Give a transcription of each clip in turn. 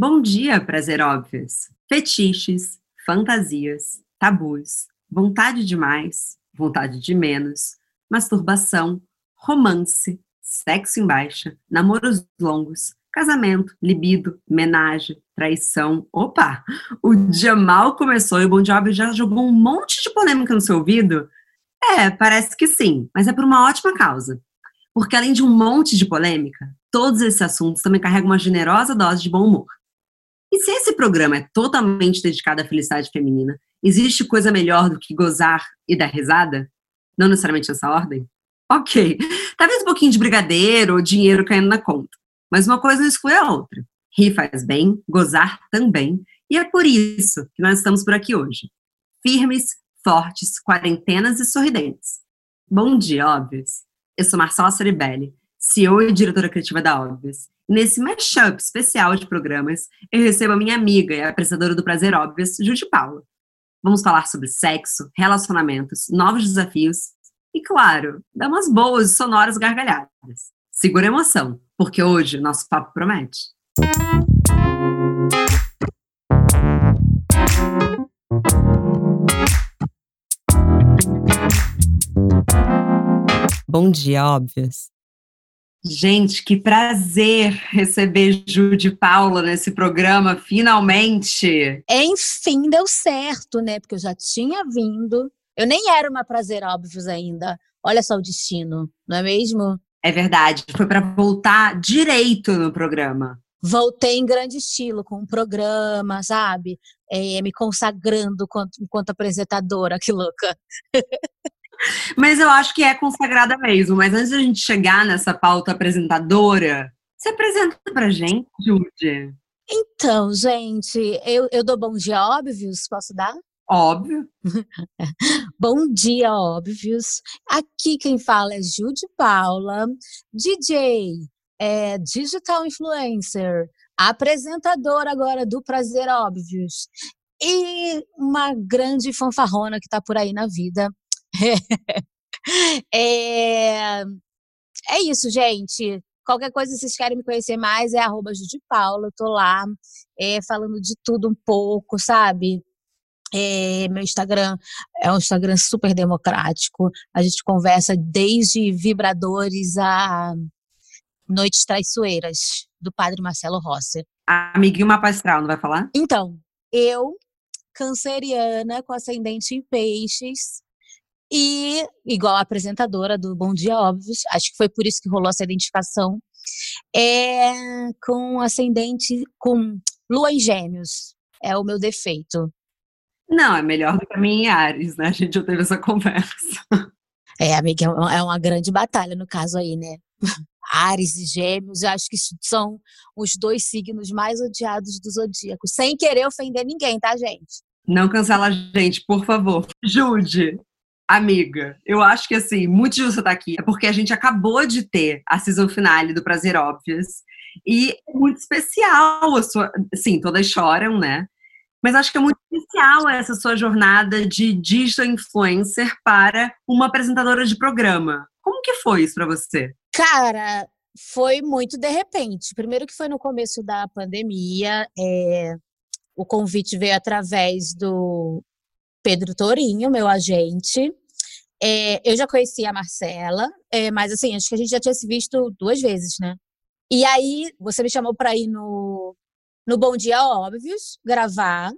Bom dia, prazer óbvios. Fetiches, fantasias, tabus, vontade de mais, vontade de menos, masturbação, romance, sexo em baixa, namoros longos, casamento, libido, menagem, traição. Opa! O dia mal começou e o Bon Jovi já jogou um monte de polêmica no seu ouvido? É, parece que sim, mas é por uma ótima causa. Porque além de um monte de polêmica, todos esses assuntos também carregam uma generosa dose de bom humor. E se esse programa é totalmente dedicado à felicidade feminina, existe coisa melhor do que gozar e dar risada? Não necessariamente nessa ordem? Ok, talvez um pouquinho de brigadeiro ou dinheiro caindo na conta. Mas uma coisa não exclui a outra. Rir faz bem, gozar também, e é por isso que nós estamos por aqui hoje. Firmes, fortes, quarentenas e sorridentes. Bom dia, óbvios! Eu sou Marcela Soribelli, CEO e diretora criativa da Óbvios. Nesse mashup especial de programas, eu recebo a minha amiga e apresentadora do Prazer Óbvios, Judy Paula. Vamos falar sobre sexo, relacionamentos, novos desafios e, claro, dar umas boas e sonoras gargalhadas. Segura a emoção, porque hoje nosso papo promete. Bom dia, óbvios. Gente, que prazer receber Ju de Paula nesse programa, finalmente. Enfim, deu certo, né? Porque eu já tinha vindo. Eu nem era uma prazer óbvios ainda. Olha só o destino, não é mesmo? É verdade. Foi para voltar direito no programa. Voltei em grande estilo, com um programa, sabe? É, me consagrando enquanto, enquanto apresentadora, que louca. Mas eu acho que é consagrada mesmo. Mas antes da gente chegar nessa pauta apresentadora, se apresenta pra gente, Judy. Então, gente, eu, eu dou bom dia, óbvios, posso dar? Óbvio. bom dia, óbvios. Aqui quem fala é Judy Paula, DJ, é, digital influencer, apresentadora agora do Prazer Óbvios e uma grande fanfarrona que está por aí na vida. é, é isso, gente. Qualquer coisa, se vocês querem me conhecer mais, é arroba Paula, eu tô lá é, falando de tudo um pouco, sabe? É, meu Instagram é um Instagram super democrático. A gente conversa desde vibradores a noites traiçoeiras, do padre Marcelo Rossi. Amiguinho mapa astral, não vai falar? Então, eu, canceriana, com ascendente em peixes, e igual a apresentadora do Bom Dia Óbvios, acho que foi por isso que rolou essa identificação, é com ascendente, com lua em gêmeos, é o meu defeito. Não, é melhor do que a minha em Ares, né? A gente já teve essa conversa. É, amiga, é, é uma grande batalha no caso aí, né? Ares e Gêmeos, eu acho que são os dois signos mais odiados do zodíaco. Sem querer ofender ninguém, tá, gente? Não cancela a gente, por favor. Jude, amiga, eu acho que assim, muito de você estar tá aqui é porque a gente acabou de ter a season finale do Prazer Óbvias. E é muito especial a sua. Sim, todas choram, né? Mas acho que é muito especial essa sua jornada de digital influencer para uma apresentadora de programa. Como que foi isso para você? Cara, foi muito de repente. Primeiro que foi no começo da pandemia, é, o convite veio através do Pedro Torinho, meu agente. É, eu já conhecia a Marcela, é, mas assim, acho que a gente já tinha se visto duas vezes, né? E aí, você me chamou para ir no no Bom Dia Óbvios, gravar.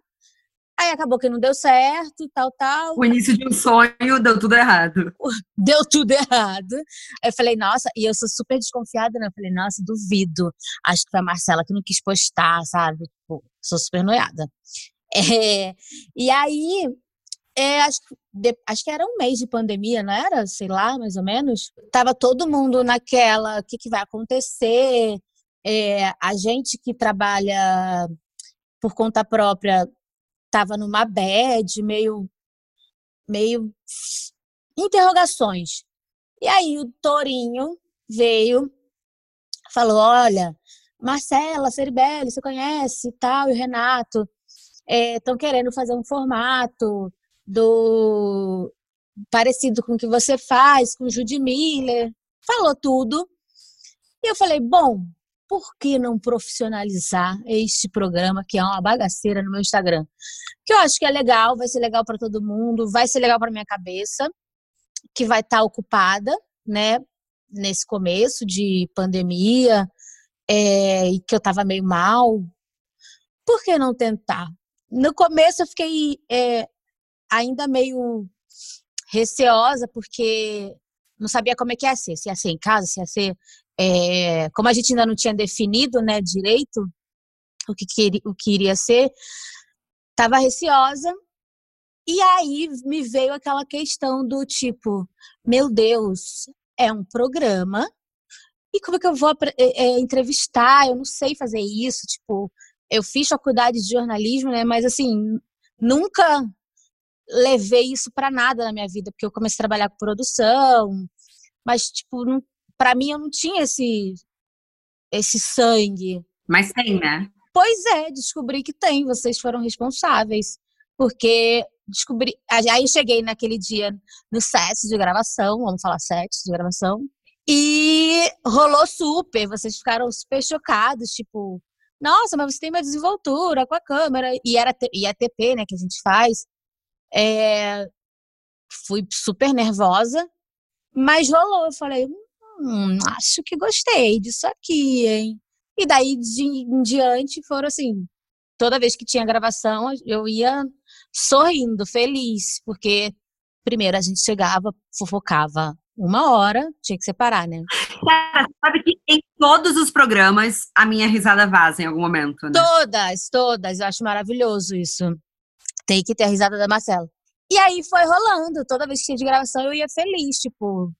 Aí acabou que não deu certo, tal, tal. O início de um sonho deu tudo errado. Deu tudo errado. Eu falei, nossa, e eu sou super desconfiada, né? Eu falei, nossa, duvido. Acho que foi a Marcela que não quis postar, sabe? Tipo, sou super noiada. É, e aí, é, acho, de, acho que era um mês de pandemia, não era? Sei lá, mais ou menos. Tava todo mundo naquela, o que, que vai acontecer? É, a gente que trabalha por conta própria estava numa bad, meio, meio interrogações. E aí o Torinho veio, falou, olha, Marcela Ceribelli, você conhece tal, e o Renato estão é, querendo fazer um formato do parecido com o que você faz, com o Judy Miller, falou tudo. E eu falei, bom, por que não profissionalizar este programa, que é uma bagaceira no meu Instagram? Que eu acho que é legal, vai ser legal para todo mundo, vai ser legal para minha cabeça, que vai estar tá ocupada, né, nesse começo de pandemia, é, e que eu estava meio mal. Por que não tentar? No começo eu fiquei é, ainda meio receosa, porque não sabia como é que ia ser, se ia ser em casa, se ia ser. É, como a gente ainda não tinha definido né, direito o que, queria, o que iria ser, estava receosa. E aí me veio aquela questão do tipo, meu Deus, é um programa. E como é que eu vou é, é, entrevistar? Eu não sei fazer isso. Tipo, eu fiz faculdade de jornalismo, né? Mas assim, nunca levei isso para nada na minha vida, porque eu comecei a trabalhar com produção, mas tipo, para mim eu não tinha esse esse sangue. Mas tem, né? Pois é, descobri que tem, vocês foram responsáveis, porque descobri, aí cheguei naquele dia no set de gravação, vamos falar set de gravação, e rolou super, vocês ficaram super chocados, tipo, nossa, mas você tem uma desenvoltura com a câmera, e era e TP, né, que a gente faz, é, fui super nervosa, mas rolou. Eu falei, hum, acho que gostei disso aqui, hein? E daí de, em diante foram assim, toda vez que tinha gravação, eu ia sorrindo, feliz, porque primeiro a gente chegava, fofocava uma hora, tinha que separar, né? Cara, sabe que em todos os programas a minha risada vaza em algum momento, né? Todas, todas. Eu acho maravilhoso isso. Tem que ter a risada da Marcela. E aí foi rolando. Toda vez que tinha de gravação, eu ia feliz, tipo.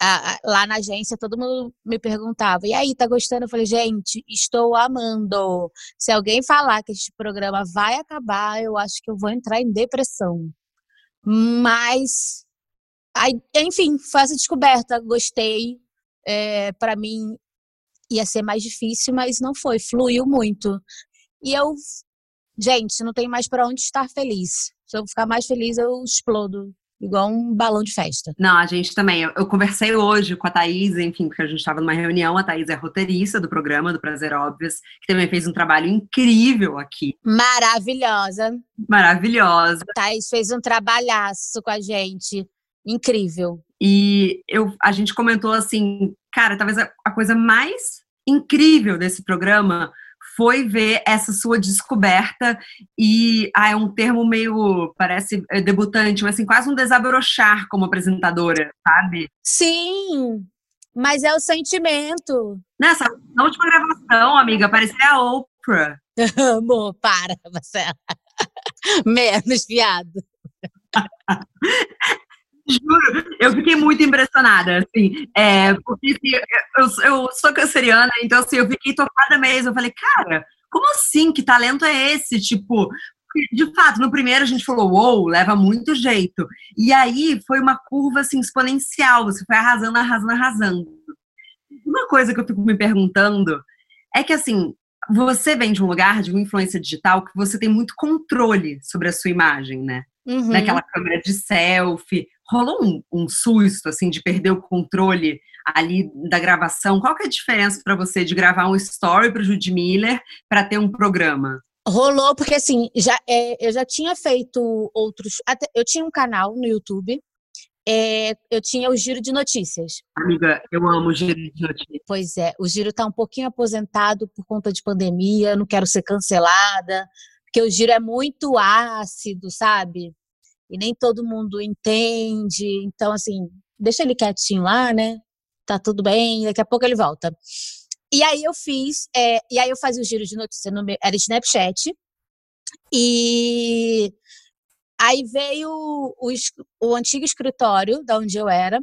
A, a, lá na agência, todo mundo me perguntava: e aí, tá gostando? Eu falei: gente, estou amando. Se alguém falar que este programa vai acabar, eu acho que eu vou entrar em depressão. Mas, aí, enfim, foi essa descoberta. Gostei. É, para mim, ia ser mais difícil, mas não foi. Fluiu muito. E eu gente, não tem mais para onde estar feliz. Se eu ficar mais feliz, eu explodo. Igual um balão de festa. Não, a gente também. Eu, eu conversei hoje com a Thaís, enfim, porque a gente estava numa reunião. A Thaís é roteirista do programa do Prazer Óbvios, que também fez um trabalho incrível aqui. Maravilhosa. Maravilhosa. A Thaís fez um trabalhaço com a gente. Incrível. E eu, a gente comentou assim, cara, talvez a, a coisa mais incrível desse programa foi ver essa sua descoberta e ah, é um termo meio parece é, debutante, mas assim quase um desabrochar como apresentadora, sabe? Sim, mas é o sentimento. Nessa na última gravação, amiga, parecia a Oprah. Amor, para, Marcela. Menos viado. Juro, eu fiquei muito impressionada, assim, é, porque assim, eu, eu, sou canceriana, então assim, eu fiquei tocada mesmo, eu falei, cara, como assim, que talento é esse, tipo, de fato, no primeiro a gente falou, uou, wow, leva muito jeito, e aí foi uma curva, assim, exponencial, você foi arrasando, arrasando, arrasando. Uma coisa que eu fico me perguntando é que, assim, você vem de um lugar, de uma influência digital, que você tem muito controle sobre a sua imagem, né? Uhum. Naquela câmera de selfie, rolou um, um, susto, assim, de perder o controle ali da gravação? Qual que é a diferença para você de gravar um story para o Judy Miller para ter um programa? Rolou, porque assim, já, é, eu já tinha feito outros. Até, eu tinha um canal no YouTube. É, eu tinha o Giro de Notícias. Amiga, eu amo o Giro de Notícias. Pois é, o Giro está um pouquinho aposentado por conta de pandemia, não quero ser cancelada, porque o Giro é muito ácido, sabe? E nem todo mundo entende. Então, assim, deixa ele quietinho lá, né? Tá tudo bem, daqui a pouco ele volta. E aí eu fiz, é, e aí eu fazia o giro de notícia no meu, era Snapchat. E aí veio o, o antigo escritório da onde eu era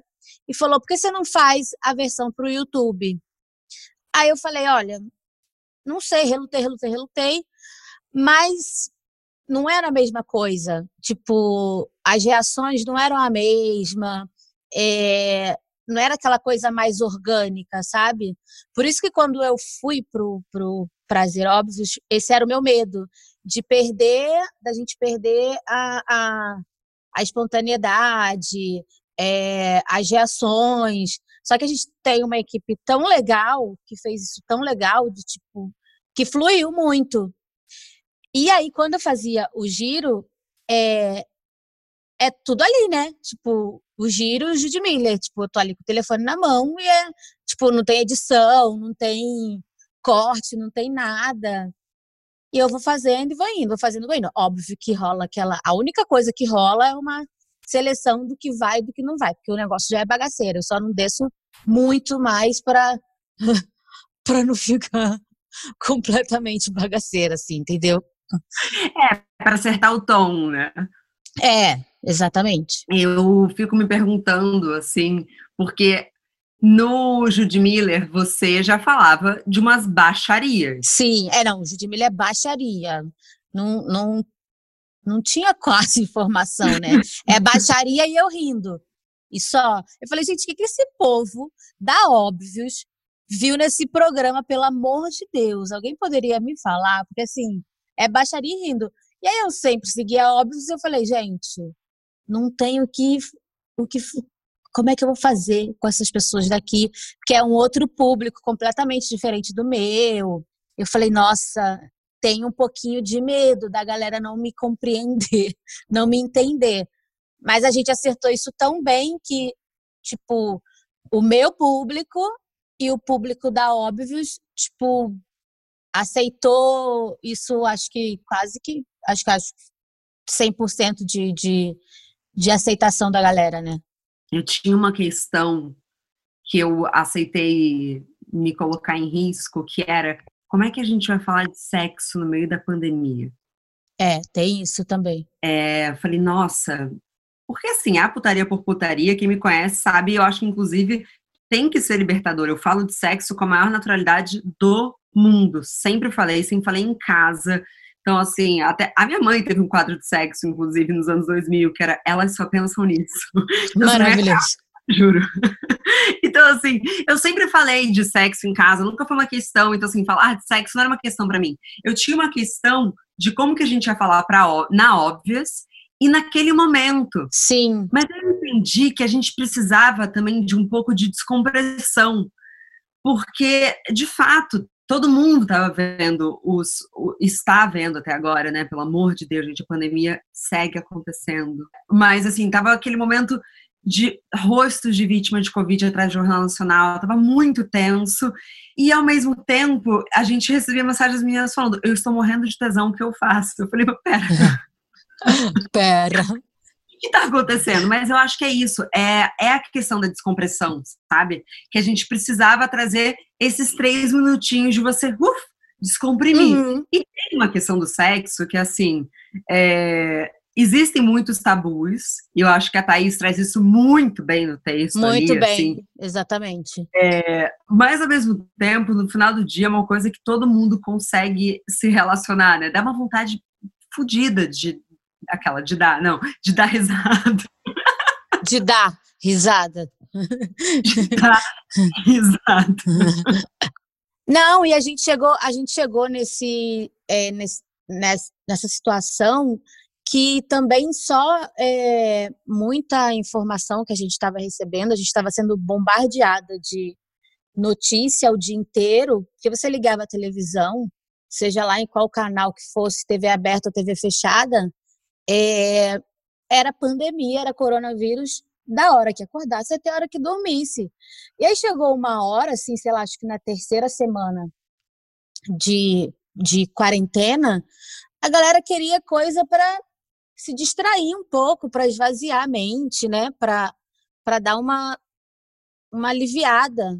e falou: por que você não faz a versão para o YouTube? Aí eu falei: olha, não sei, relutei, relutei, relutei, mas não era a mesma coisa. Tipo, as reações não eram a mesma. É, não era aquela coisa mais orgânica, sabe? Por isso que quando eu fui pro, pro Prazer Óbvios, esse era o meu medo, de perder, da gente perder a, a, a espontaneidade, é, as reações. Só que a gente tem uma equipe tão legal, que fez isso tão legal, de tipo, que fluiu muito. E aí, quando eu fazia o giro, é, é tudo ali, né? Tipo, o giro o Judy Miller. Tipo, eu tô ali com o telefone na mão e é, tipo, não tem edição, não tem corte, não tem nada. E eu vou fazendo e vou indo, vou fazendo e vou indo. Óbvio que rola aquela. A única coisa que rola é uma seleção do que vai e do que não vai, porque o negócio já é bagaceiro. Eu só não desço muito mais para para não ficar completamente bagaceira, assim, entendeu? É, para acertar o tom, né? É, exatamente. Eu fico me perguntando, assim, porque no Judy Miller você já falava de umas baixarias. Sim, é, não, Judy Miller é baixaria. Não, não, não tinha quase informação, né? É baixaria e eu rindo. E só. Eu falei, gente, o que, que esse povo da Óbvios viu nesse programa, pelo amor de Deus? Alguém poderia me falar? Porque assim, é baixaria rindo. E aí eu sempre seguia óbvios e eu falei, gente, não tenho que o que como é que eu vou fazer com essas pessoas daqui, que é um outro público completamente diferente do meu. Eu falei, nossa, tenho um pouquinho de medo da galera não me compreender, não me entender. Mas a gente acertou isso tão bem que, tipo, o meu público e o público da Óbvios, tipo, aceitou isso, acho que quase que, acho que acho 100% de, de, de aceitação da galera, né? Eu tinha uma questão que eu aceitei me colocar em risco, que era como é que a gente vai falar de sexo no meio da pandemia? É, tem isso também. É, falei, nossa, porque assim, a putaria por putaria, quem me conhece sabe, eu acho que inclusive tem que ser libertador. Eu falo de sexo com a maior naturalidade do mundo. Sempre falei, sempre falei em casa. Então, assim, até a minha mãe teve um quadro de sexo, inclusive, nos anos 2000, que era Elas Só Pensam Nisso. Então, assim, é Maravilhoso. Juro. Então, assim, eu sempre falei de sexo em casa, nunca foi uma questão. Então, assim, falar de sexo não era uma questão para mim. Eu tinha uma questão de como que a gente ia falar pra, na óbvias e naquele momento. Sim. Mas eu entendi que a gente precisava também de um pouco de descompressão. Porque, de fato, todo mundo estava vendo os está vendo até agora, né? Pelo amor de Deus, gente, a pandemia segue acontecendo. Mas assim, tava aquele momento de rostos de vítima de Covid atrás do Jornal Nacional, tava muito tenso. E ao mesmo tempo, a gente recebia mensagens das meninas falando: Eu estou morrendo de tesão, o que eu faço? Eu falei, pera. pera que está acontecendo? Mas eu acho que é isso, é, é a questão da descompressão, sabe? Que a gente precisava trazer esses três minutinhos de você uf, descomprimir. Uhum. E tem uma questão do sexo que, assim, é, existem muitos tabus, e eu acho que a Thaís traz isso muito bem no texto. Muito ali, bem, assim. exatamente. É, mas, ao mesmo tempo, no final do dia, é uma coisa que todo mundo consegue se relacionar, né? Dá uma vontade fodida de aquela de dar, não, de dar risada. De dar risada. De dar risada. Não, e a gente chegou, a gente chegou nesse, é, nesse nessa situação que também só é, muita informação que a gente estava recebendo, a gente estava sendo bombardeada de notícia o dia inteiro, porque você ligava a televisão, seja lá em qual canal que fosse, TV aberta ou TV fechada, é, era pandemia, era coronavírus, da hora que acordasse até a hora que dormisse. E aí chegou uma hora, assim, sei lá, acho que na terceira semana de, de quarentena, a galera queria coisa para se distrair um pouco, para esvaziar a mente, né? Para dar uma, uma aliviada.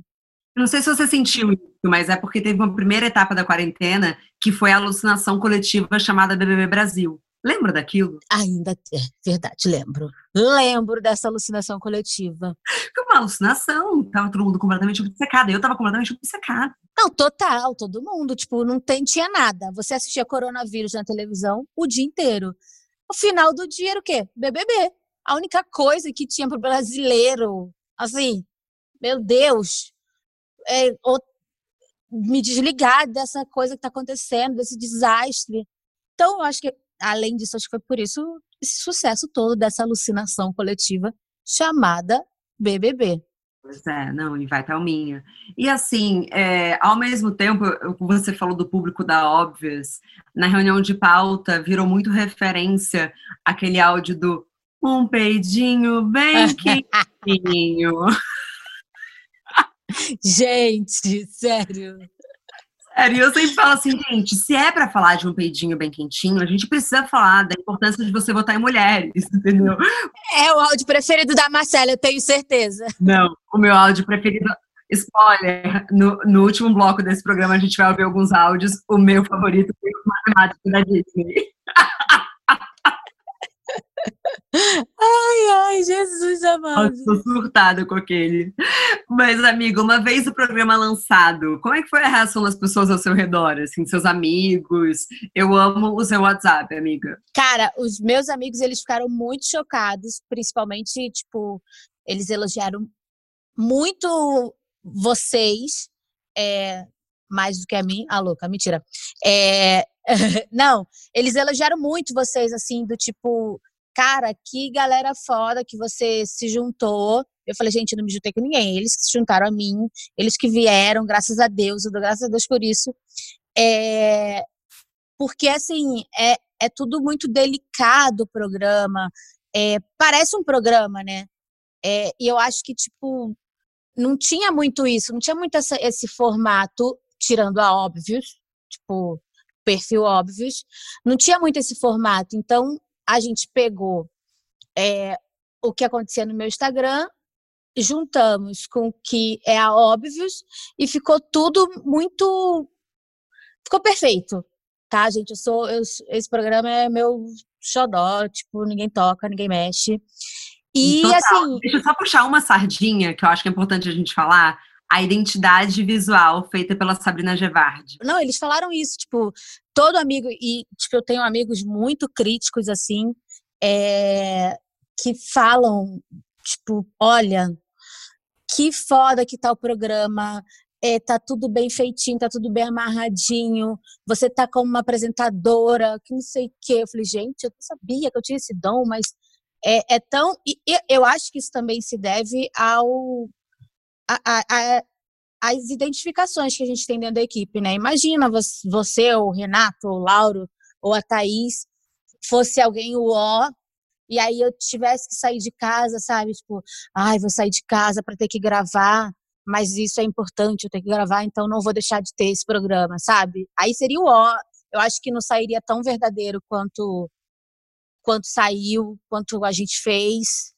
Não sei se você sentiu isso, mas é porque teve uma primeira etapa da quarentena que foi a alucinação coletiva chamada BBB Brasil. Lembra daquilo? Ainda é verdade, lembro. Lembro dessa alucinação coletiva. Foi uma alucinação, tava todo mundo completamente obcecado. Eu tava completamente obcecada. Não, total, todo mundo. Tipo, não tem, tinha nada. Você assistia coronavírus na televisão o dia inteiro. O final do dia era o quê? BBB. A única coisa que tinha pro brasileiro, assim, meu Deus, é, me desligar dessa coisa que tá acontecendo, desse desastre. Então, eu acho que além disso, acho que foi por isso esse sucesso todo dessa alucinação coletiva chamada BBB. Pois é, não, e vai Thalminha. E assim, é, ao mesmo tempo, você falou do público da Óbvias, na reunião de pauta virou muito referência aquele áudio do um peidinho bem quentinho. Gente, sério. Sério, eu sempre falo assim, gente, se é para falar de um peidinho bem quentinho, a gente precisa falar da importância de você votar em mulheres, entendeu? É o áudio preferido da Marcela, eu tenho certeza. Não, o meu áudio preferido. Spoiler, no, no último bloco desse programa a gente vai ouvir alguns áudios. O meu favorito foi o matemático da Disney. Ai, ai, Jesus amado. Estou surtada com aquele. Mas, amigo, uma vez o programa lançado, como é que foi a reação das pessoas ao seu redor, assim, seus amigos? Eu amo o seu WhatsApp, amiga. Cara, os meus amigos, eles ficaram muito chocados, principalmente, tipo, eles elogiaram muito vocês, é, mais do que a mim. Ah, louca, mentira. É, não, eles elogiaram muito vocês, assim, do tipo cara, que galera foda que você se juntou. Eu falei, gente, não me juntei com ninguém. Eles que se juntaram a mim, eles que vieram, graças a Deus, eu dou graças a Deus por isso. É, porque, assim, é, é tudo muito delicado o programa. É, parece um programa, né? É, e eu acho que, tipo, não tinha muito isso, não tinha muito essa, esse formato, tirando a óbvios, tipo, perfil óbvios, não tinha muito esse formato. Então, a gente pegou é, o que acontecia no meu Instagram, juntamos com o que é a Óbvios e ficou tudo muito. Ficou perfeito, tá, gente? Eu sou. Eu, esse programa é meu xodó, tipo, ninguém toca, ninguém mexe. E Total. assim. Deixa eu só puxar uma sardinha que eu acho que é importante a gente falar a identidade visual feita pela Sabrina Gevard. Não, eles falaram isso, tipo, todo amigo, e tipo, eu tenho amigos muito críticos, assim, é, que falam, tipo, olha, que foda que tá o programa, é, tá tudo bem feitinho, tá tudo bem amarradinho, você tá como uma apresentadora, que não sei o quê. Eu falei, gente, eu não sabia que eu tinha esse dom, mas é, é tão. E, eu acho que isso também se deve ao a, a, as identificações que a gente tem dentro da equipe, né? Imagina você, o Renato, o Lauro, ou a Thaís, fosse alguém o ó, e aí eu tivesse que sair de casa, sabe? Tipo, ai, vou sair de casa para ter que gravar, mas isso é importante, eu tenho que gravar, então não vou deixar de ter esse programa, sabe? Aí seria o ó. Eu acho que não sairia tão verdadeiro quanto quanto saiu, quanto a gente fez.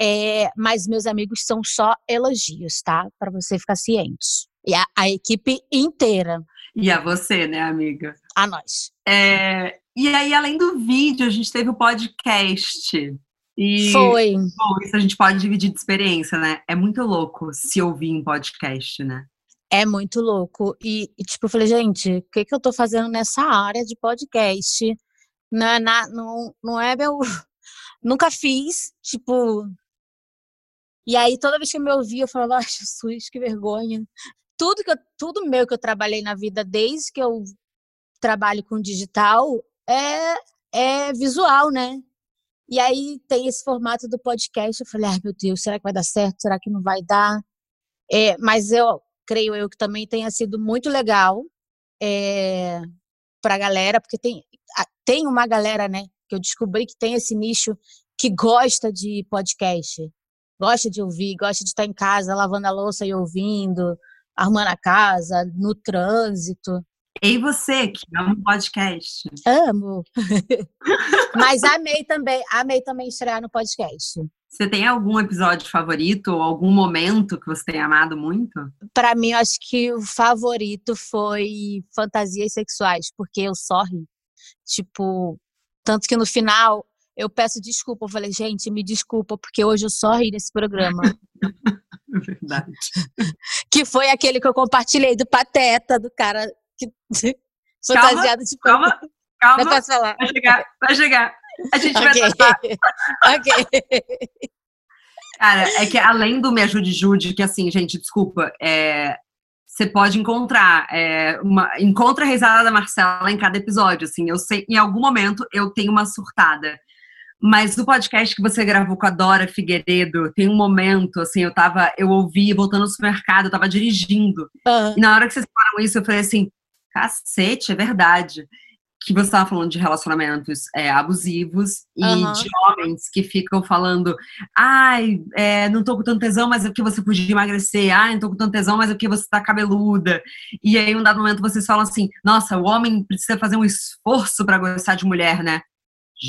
É, mas meus amigos são só elogios, tá? Para você ficar ciente. E a, a, equipe inteira. E a você, né, amiga? A nós. É, e aí, além do vídeo, a gente teve o podcast. E, Foi. Bom, isso a gente pode dividir de experiência, né? É muito louco se ouvir em podcast, né? É muito louco. E, e, tipo, eu falei, gente, o que, que eu tô fazendo nessa área de podcast? Não é, na, não, não é meu. Nunca fiz, tipo, e aí, toda vez que eu me ouvia, eu falava, ai, Jesus, que vergonha. Tudo, que eu, tudo meu que eu trabalhei na vida, desde que eu trabalho com digital, é, é visual, né? E aí tem esse formato do podcast. Eu falei, ai meu Deus, será que vai dar certo? Será que não vai dar? É, mas eu creio eu que também tenha sido muito legal é, para a galera, porque tem, tem uma galera, né, que eu descobri que tem esse nicho que gosta de podcast gosta de ouvir, gosta de estar em casa lavando a louça e ouvindo, arrumando a casa, no trânsito. E você, que ama um podcast? Amo. Mas amei também, amei também estrear no podcast. Você tem algum episódio favorito ou algum momento que você tenha amado muito? Para mim, eu acho que o favorito foi Fantasias Sexuais, porque eu só ri. Tipo, tanto que no final eu peço desculpa. Eu falei, gente, me desculpa, porque hoje eu só ri nesse programa. Verdade. que foi aquele que eu compartilhei do Pateta, do cara que fantasiado de calma, calma, Não posso falar. Vai chegar, vai chegar. A gente okay. vai tratar. ok. Cara, é que além do Me Ajude Jude, que assim, gente, desculpa, é, você pode encontrar é, uma encontra a risada da Marcela em cada episódio, assim, eu sei, em algum momento eu tenho uma surtada Mas no podcast que você gravou com a Dora Figueiredo, tem um momento, assim, eu tava, eu ouvi voltando no supermercado, eu tava dirigindo. Uhum. E na hora que vocês falaram isso, eu falei assim, cacete, é verdade que você estava falando de relacionamentos é, abusivos e uhum. de homens que ficam falando, ai, é, não tô com tanto tesão, mas é porque você podia emagrecer, ai, não tô com tanto tesão, mas é porque você tá cabeluda. E aí, em um dado momento, vocês falam assim, nossa, o homem precisa fazer um esforço para gostar de mulher, né?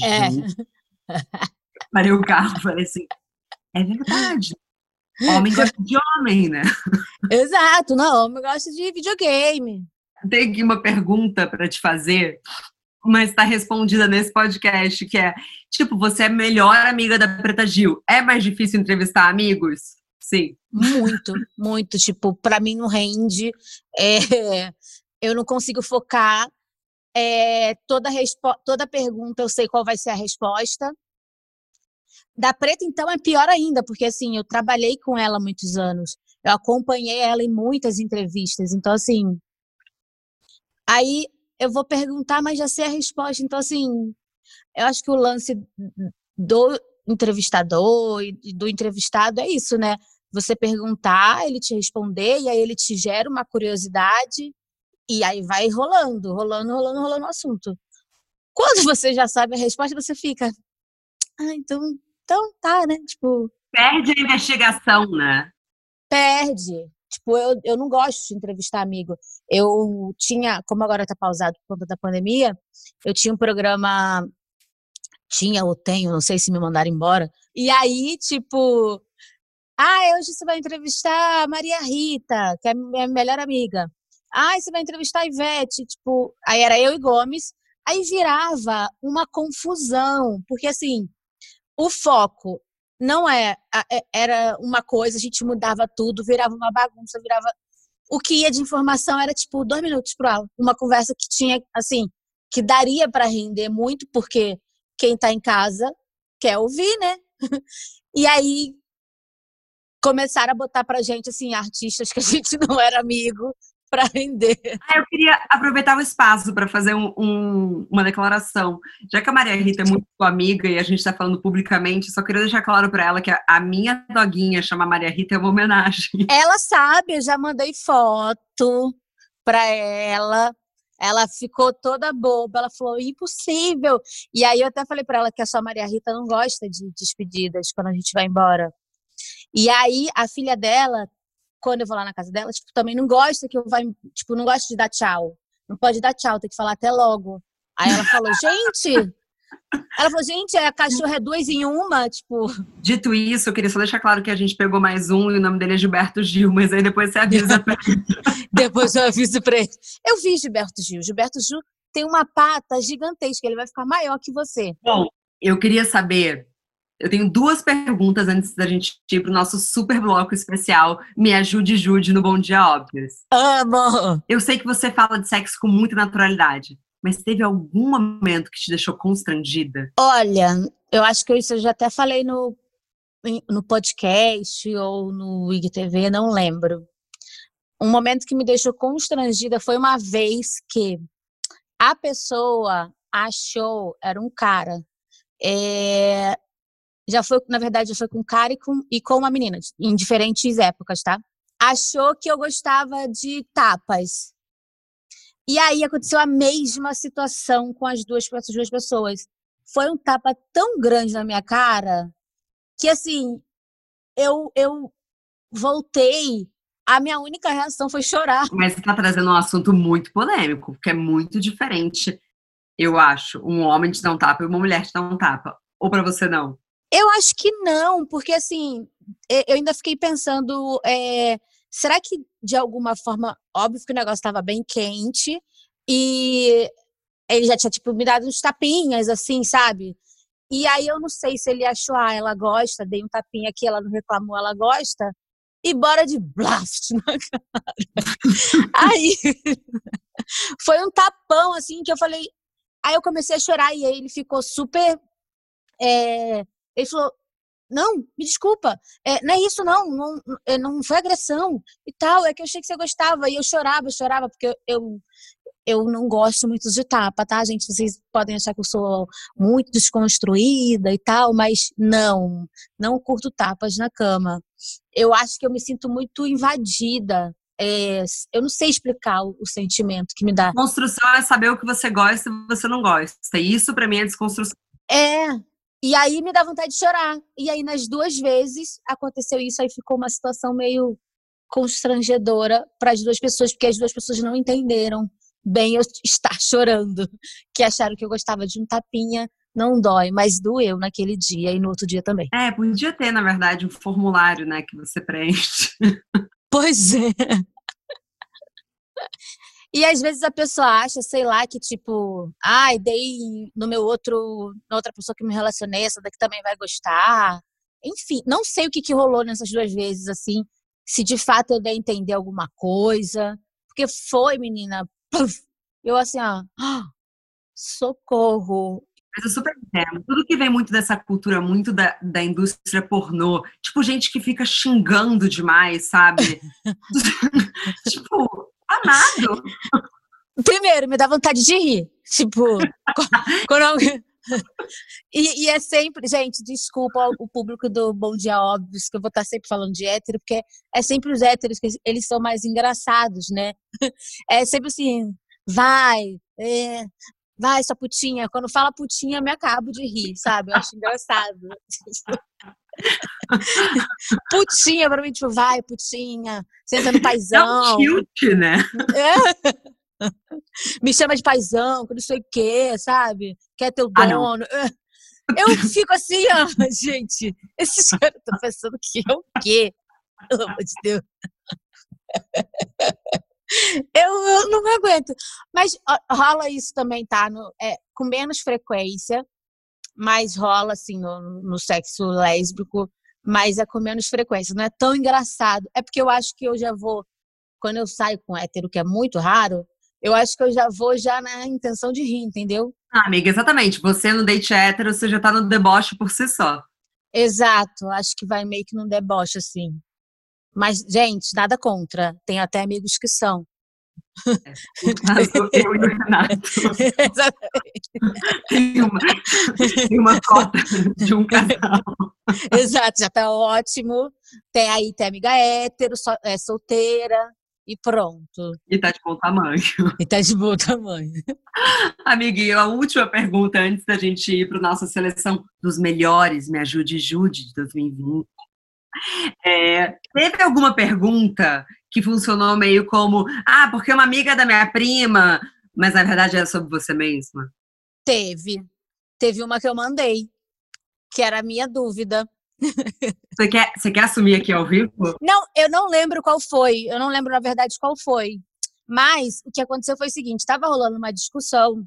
É. Parei o carro, falei assim, é verdade. Homem gosta de homem, né? Exato, não, homem gosta de videogame tem aqui uma pergunta para te fazer, mas está respondida nesse podcast, que é, tipo, você é melhor amiga da Preta Gil. É mais difícil entrevistar amigos? Sim. Muito, muito. Tipo, para mim não rende. É, eu não consigo focar. É, toda, toda pergunta eu sei qual vai ser a resposta. Da Preta, então, é pior ainda, porque assim, eu trabalhei com ela muitos anos. Eu acompanhei ela em muitas entrevistas. Então, assim, Aí eu vou perguntar, mas já sei a resposta. Então, assim, eu acho que o lance do entrevistador e do entrevistado é isso, né? Você perguntar, ele te responder, e aí ele te gera uma curiosidade, e aí vai rolando, rolando, rolando, rolando o assunto. Quando você já sabe a resposta, você fica. Ah, então, então tá, né? Tipo. Perde a investigação, né? Perde. Tipo, eu, eu não gosto de entrevistar amigo. Eu tinha, como agora tá pausado por conta da pandemia, eu tinha um programa, tinha ou tenho, não sei se me mandaram embora. E aí, tipo, ah, hoje você vai entrevistar a Maria Rita, que é minha melhor amiga. Ah, você vai entrevistar a Ivete, tipo, aí era eu e Gomes. Aí virava uma confusão, porque assim, o foco não é, é, era uma coisa, a gente mudava tudo, virava uma bagunça, virava. O que ia de informação era tipo dois minutos pro ar. Uma conversa que tinha, assim, que daria para render muito, porque quem está em casa quer ouvir, né? e aí começaram a botar pra gente, assim, artistas que a gente não era amigo, para render. Ah, eu queria aproveitar o espaço para fazer um, um, uma declaração. Já que a Maria Rita é muito sua amiga e a gente está falando publicamente, só queria deixar claro para ela que a, a, minha doguinha chama Maria Rita é uma homenagem. Ela sabe, eu já mandei foto para ela. Ela ficou toda boba, ela falou impossível. E aí eu até falei para ela que a sua Maria Rita não gosta de despedidas quando a gente vai embora. E aí a filha dela quando eu vou lá na casa dela, tipo, também não gosta que eu vá, tipo, não gosta de dar tchau. Não pode dar tchau, tem que falar até logo. Aí ela falou, gente, ela falou, gente, a cachorra é duas em uma, tipo. Dito isso, eu queria só deixar claro que a gente pegou mais um e o nome dele é Gilberto Gil, mas aí depois você avisa pra ele. depois eu aviso pra ele. Eu vi Gilberto Gil. Gilberto Gil tem uma pata gigantesca, ele vai ficar maior que você. Bom, eu queria saber eu tenho duas perguntas antes da gente ir para o nosso super bloco especial Me Ajude Jude no Bom Dia Óbvios. Amo! Eu sei que você fala de sexo com muita naturalidade, mas teve algum momento que te deixou constrangida? Olha, eu acho que isso eu já até falei no, no podcast ou no IGTV, não lembro. Um momento que me deixou constrangida foi uma vez que a pessoa achou, era um cara, é, já foi, na verdade, já foi com cara e com, e com uma menina, em diferentes épocas, tá? Achou que eu gostava de tapas. E aí aconteceu a mesma situação com as duas, as duas pessoas. Foi um tapa tão grande na minha cara que, assim, eu, eu voltei. A minha única reação foi chorar. Mas você está trazendo um assunto muito polêmico, porque é muito diferente, eu acho, um homem te dar um tapa e uma mulher te dar um tapa. Ou para você não? Eu acho que não, porque assim, eu ainda fiquei pensando, é, será que de alguma forma, óbvio que o negócio estava bem quente e ele já tinha tipo me dado uns tapinhas assim, sabe? E aí eu não sei se ele achou, ah, ela gosta, dei um tapinha aqui, ela não reclamou, ela gosta. E bora de blast na cara. aí foi um tapão assim que eu falei. Aí eu comecei a chorar e ele ficou super é, ele falou: não, me desculpa, é, não é isso não, não, é, não foi agressão e tal, é que eu achei que você gostava. E eu chorava, chorava, porque eu, eu não gosto muito de tapa, tá, gente? Vocês podem achar que eu sou muito desconstruída e tal, mas não, não curto tapas na cama. Eu acho que eu me sinto muito invadida. É, eu não sei explicar o, o, sentimento que me dá. Construção é saber o que você gosta e você não gosta. Isso para mim é desconstrução. É, e aí me dá vontade de chorar. E aí nas duas vezes aconteceu isso, aí ficou uma situação meio constrangedora para as duas pessoas, porque as duas pessoas não entenderam bem eu estar chorando, que acharam que eu gostava de um tapinha, não dói, mas doeu naquele dia e no outro dia também. É, podia ter, na verdade, um formulário, né, que você preenche. Pois é. E às vezes a pessoa acha, sei lá, que tipo, ai, ah, dei no meu outro, na outra pessoa que me relacionei, essa daqui também vai gostar. Enfim, não sei o que, que rolou nessas duas vezes, assim, se de fato eu dei a entender alguma coisa. Porque foi, menina, eu assim, ó, socorro. Mas eu super entendo. Tudo que vem muito dessa cultura, muito da, da indústria pornô, tipo, gente que fica xingando demais, sabe? tipo, amado. Primeiro, me dá vontade de rir. Tipo, quando alguém. E, e, é sempre, gente, desculpa o público do Bom Dia Óbvios, que eu vou estar sempre falando de hétero, porque é sempre os héteros que eles são mais engraçados, né? É sempre assim, vai, é, vai, sua putinha. Quando fala putinha, eu me acabo de rir, sabe? Eu acho engraçado. putinha, pra mim, tipo, vai, putinha, senta no paizão. É um cute, né? É. Me chama de paizão, que não sei o quê, sabe? Quer teu ah, dono. Ah, eu fico assim, ó, gente, esses caras estão pensando que é o quê? Pelo amor de Deus. Eu, eu, não aguento. Mas rola isso também, tá? No, é, com menos frequência, mas rola assim no, no sexo lésbico, mas é com menos frequência. Não é tão engraçado. É porque eu acho que eu já vou, quando eu saio com hétero, que é muito raro, eu acho que eu já vou já na intenção de rir, entendeu? Ah, amiga, exatamente. Você no date hétero, você já tá no deboche por si só. Exato. Acho que vai meio que no deboche, assim. Mas, gente, nada contra. Tem até amigos que são. É, eu e o Renato. Exatamente. Tem uma, tem uma cota de um casal. Exato, já tá ótimo. Tem aí, tem amiga hétero, é solteira e pronto. E tá de bom tamanho. E tá de bom tamanho. Amiguinho, a última pergunta antes da gente ir para nossa seleção dos melhores, me ajude, Jude, de 2020. É, teve alguma pergunta que funcionou meio como, ah, porque uma amiga da minha prima, mas na verdade era sobre você mesma? Teve. Teve uma que eu mandei, que era a minha dúvida. Você quer, você quer assumir aqui ao vivo? Não, eu não lembro qual foi. Eu não lembro, na verdade, qual foi. Mas o que aconteceu foi o seguinte: estava rolando uma discussão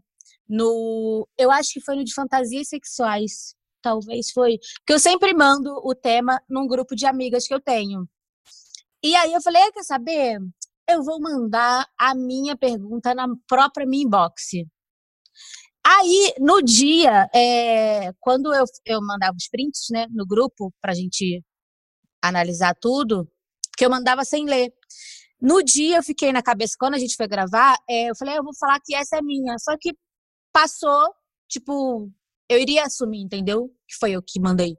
no. Eu acho que foi no de fantasias sexuais. Talvez foi. Porque eu sempre mando o tema num grupo de amigas que eu tenho. E aí eu falei: quer saber? Eu vou mandar a minha pergunta na própria minha inbox. Aí, no dia, é, quando eu, eu mandava os prints né, no grupo para a gente analisar tudo, que eu mandava sem ler. No dia eu fiquei na cabeça, quando a gente foi gravar, é, eu falei, eu vou falar que essa é minha. Só que passou, tipo, eu iria assumir, entendeu? Que foi eu que mandei.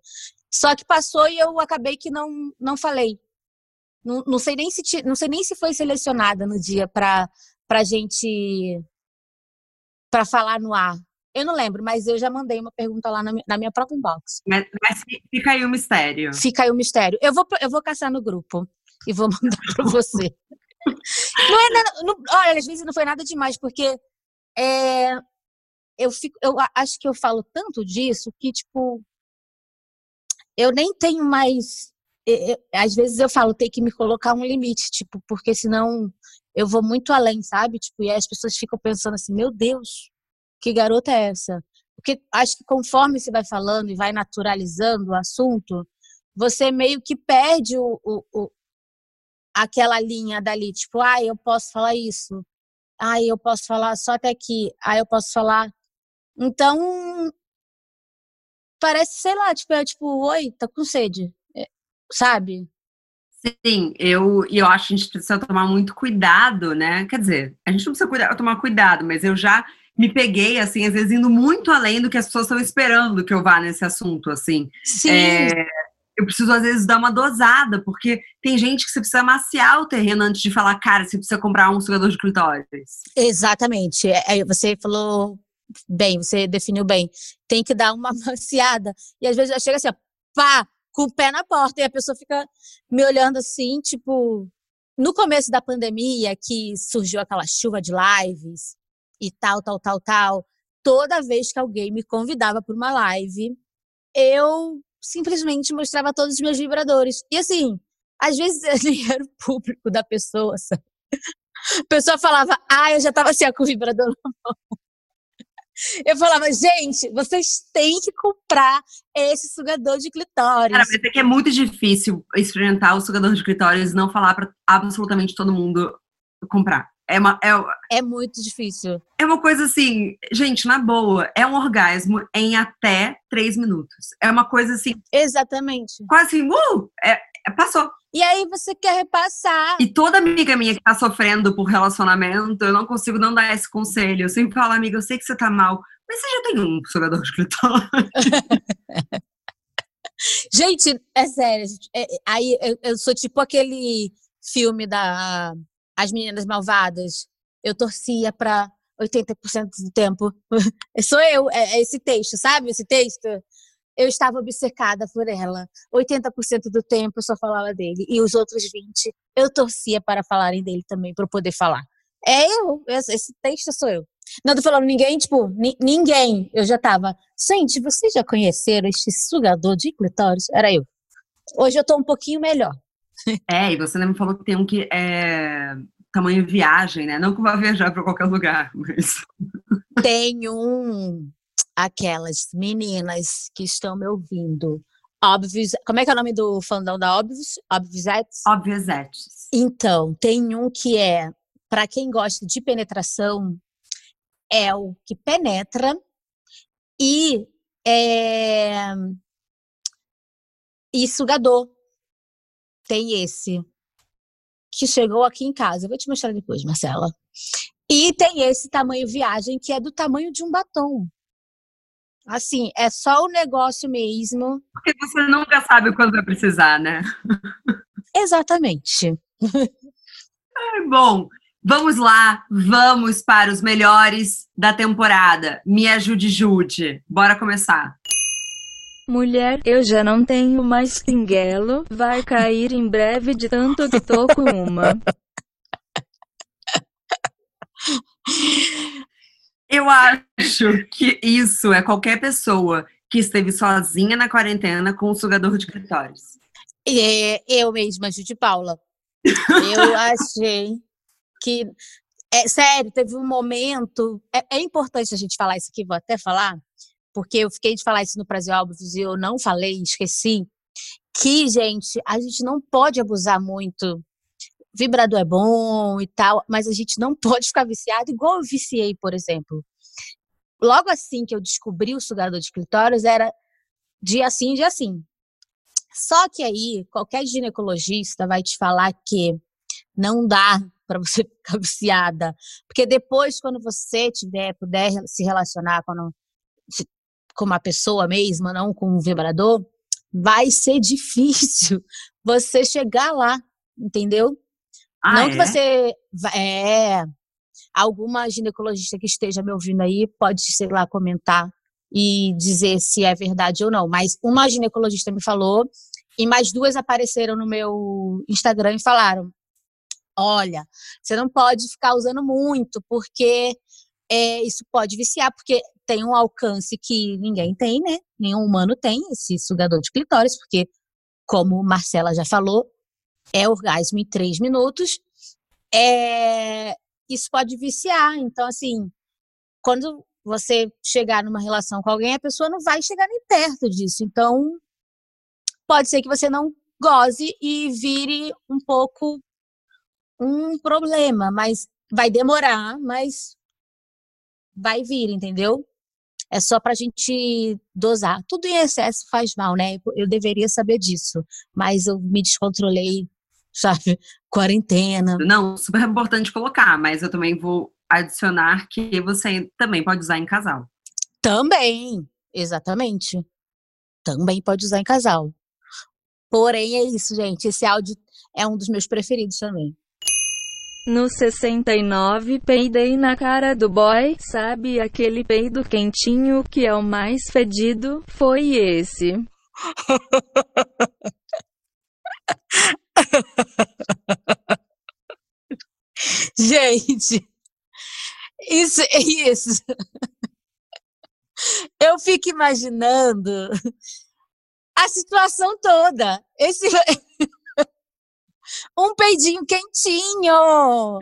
Só que passou e eu acabei que não, não falei. Não, não sei nem se não sei nem se foi selecionada no dia para pra gente para falar no ar. Eu não lembro, mas eu já mandei uma pergunta lá na minha, na minha própria inbox. Mas, mas, fica aí o mistério. Fica aí o mistério. Eu vou, eu vou caçar no grupo e vou mandar para você. não é nada, não, olha, às vezes não foi nada demais, porque é, eu, fico, eu acho que eu falo tanto disso que, tipo, eu nem tenho mais. Eu, às vezes eu falo, tem que me colocar um limite, tipo, porque senão eu vou muito além, sabe? Tipo, e as pessoas ficam pensando assim, meu Deus, que garota é essa? Porque acho que conforme você vai falando e vai naturalizando o assunto, você meio que perde o, o, o aquela linha dali, tipo, ah, eu posso falar isso, ah, eu posso falar só até aqui, ah, eu posso falar. Então, parece, sei lá, tipo, é tipo, oi, tá com sede, é, sabe? Sim, eu, eu acho que a gente precisa tomar muito cuidado, né? Quer dizer, a gente não precisa cuidar, tomar cuidado, mas eu já me peguei, assim, às vezes indo muito além do que as pessoas estão esperando que eu vá nesse assunto, assim. Sim. É, eu preciso, às vezes, dar uma dosada, porque tem gente que você precisa maciar o terreno antes de falar, cara, você precisa comprar um sugador de clitóris. Exatamente. É, você falou bem, você definiu bem. Tem que dar uma maciada. E às vezes chega assim, ó, pá, com o pé na porta, e a pessoa fica me olhando assim, tipo. No começo da pandemia, que surgiu aquela chuva de lives e tal, tal, tal, tal, toda vez que alguém me convidava para uma live, eu simplesmente mostrava todos os meus vibradores. E assim, às vezes nem era o público da pessoa, sabe? A pessoa falava, ah, eu já tava assim, com o vibrador na mão. Eu falava, gente, vocês têm que comprar esse sugador de clitóris. Cara, mas é que é muito difícil experimentar o sugador de clitóris e não falar para absolutamente todo mundo comprar. É, uma, é, é muito difícil. É uma coisa assim, gente, na boa, é um orgasmo em até três minutos. É uma coisa assim. Exatamente. Quase assim, uh! É, passou. E aí você quer repassar. E toda amiga minha que tá sofrendo por relacionamento, eu não consigo não dar esse conselho. Eu sempre falo, amiga, eu sei que você tá mal, mas você já tem um jogador de clitóris. gente, é sério. É, aí eu, eu sou tipo aquele filme da As Meninas Malvadas. Eu torcia pra 80% do tempo. Sou eu, é, é esse texto, sabe? Esse texto eu estava obcecada por ela. 80% do tempo eu só falava dele. E os outros 20% eu torcia para falarem dele também, para eu poder falar. É eu, esse texto sou eu. Não tô falando ninguém, tipo, ninguém. Eu já tava. Gente, vocês já conheceram este sugador de clitóris? Era eu. Hoje eu tô um pouquinho melhor. É, e você me falou que tem um que é tamanho viagem, né? Não que vá viajar para qualquer lugar, mas. Tem um aquelas meninas que estão me ouvindo. Óbvios, como é que é o nome do fandom da Óbvios? Óbviosettes? Óbviosettes. Então, tem um que é, para quem gosta de penetração, é o que penetra e é, e sugador. Tem esse que chegou aqui em casa. Eu vou te mostrar depois, Marcela. E tem esse tamanho viagem que é do tamanho de um batom. Assim, é só o negócio mesmo. Porque você nunca sabe quando vai precisar, né? Exatamente. É, bom, vamos lá, vamos para os melhores da temporada. Me ajude, Jude. Bora começar. Mulher, eu já não tenho mais pinguelo, vai cair em breve de tanto que tô com uma. Eu acho que isso é qualquer pessoa que esteve sozinha na quarentena com um sugador de clitóris. É, eu mesma, Judy Paula. Eu achei que. É, sério, teve um momento. É, é, importante a gente falar isso aqui, vou até falar, porque eu fiquei de falar isso no Brasil Óbvios e eu não falei, esqueci. Que, gente, a gente não pode abusar muito vibrador é bom e tal, mas a gente não pode ficar viciado igual eu viciei, por exemplo. Logo assim que eu descobri o sugador de clitóris, era dia assim, dia assim. Só que aí, qualquer ginecologista vai te falar que não dá para você ficar viciada. Porque depois, quando você tiver, puder se relacionar com, com uma pessoa mesma, não com um vibrador, vai ser difícil você chegar lá, entendeu? Ah, não é? que você. É. Alguma ginecologista que esteja me ouvindo aí pode, sei lá, comentar e dizer se é verdade ou não. Mas uma ginecologista me falou e mais duas apareceram no meu Instagram e falaram: olha, você não pode ficar usando muito, porque é, isso pode viciar, porque tem um alcance que ninguém tem, né? Nenhum humano tem esse sugador de clitóris, porque, como Marcela já falou, é orgasmo em três minutos, é, isso pode viciar. Então, assim, quando você chegar numa relação com alguém, a pessoa não vai chegar nem perto disso. Então, pode ser que você não goze e vire um pouco um problema, mas vai demorar, mas vai vir, entendeu? É só para a gente dosar. Tudo em excesso faz mal, né? Eu deveria saber disso, mas eu me descontrolei sabe? Quarentena. Não, super importante colocar, mas eu também vou adicionar que você também pode usar em casal. Também, exatamente. Também pode usar em casal. Porém, é isso, gente. Esse áudio é um dos meus preferidos também. No 69, peidei na cara do boy. Sabe aquele peido quentinho que é o mais fedido? Foi esse. Gente, isso é isso. Eu fico imaginando a situação toda. Esse um peidinho quentinho.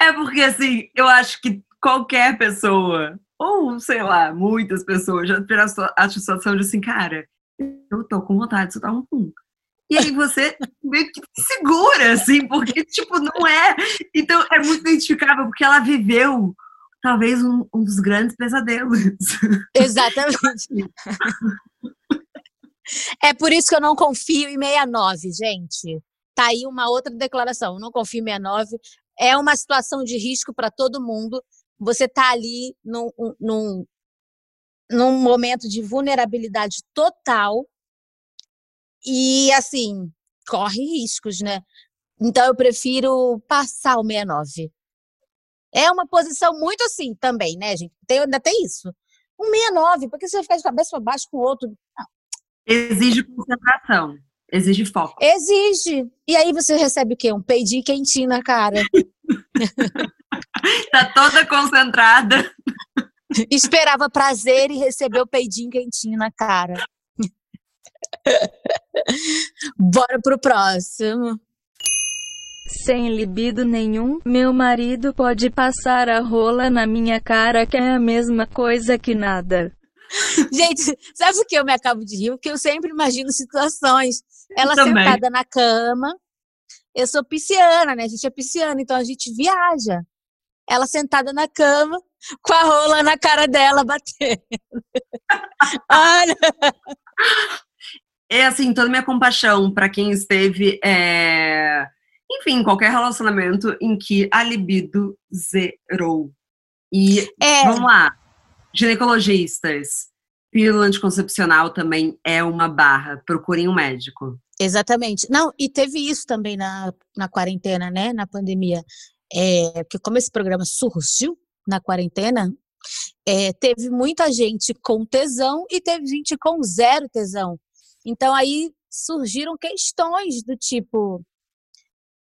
É porque assim, eu acho que qualquer pessoa, ou sei lá, muitas pessoas já tiveram a situação de assim, cara, eu tô com vontade de soltar um pum. E aí você meio que segura, assim, porque, tipo, não é. Então é muito identificável, porque ela viveu talvez um, um dos grandes pesadelos. Exatamente. é por isso que eu não confio em 69, gente. Tá aí uma outra declaração. Eu não confio em 69. É uma situação de risco para todo mundo. Você tá ali num, num, num momento de vulnerabilidade total e, assim, corre riscos, né? Então, eu prefiro passar o 69. É uma posição muito assim também, né, gente? Tem, ainda tem isso. Um 69, porque você vai ficar de cabeça para baixo com o outro? Não. Exige concentração. Exige foco. Exige. E aí você recebe o quê? Um peidinho quentinho na cara. tá toda concentrada. Esperava prazer e recebeu peidinho quentinho na cara. Bora pro próximo. Sem libido nenhum, meu marido pode passar a rola na minha cara, que é a mesma coisa que nada. Gente, sabe o que eu me acabo de rir? Porque eu sempre imagino situações. Ela sentada na cama. Eu sou pisciana, né? A gente é pisciana, então a gente viaja. Ela sentada na cama, com a rola na cara dela batendo. Olha é assim, toda minha compaixão para quem esteve, é... enfim, qualquer relacionamento em que a libido zerou. E é. vamos lá, ginecologistas, pílula anticoncepcional também é uma barra. Procurem um médico. Exatamente. Não, e teve isso também na, na quarentena, né? Na pandemia. É, porque como esse programa surgiu na quarentena, é, teve muita gente com tesão e teve gente com zero tesão. Então aí surgiram questões do tipo: o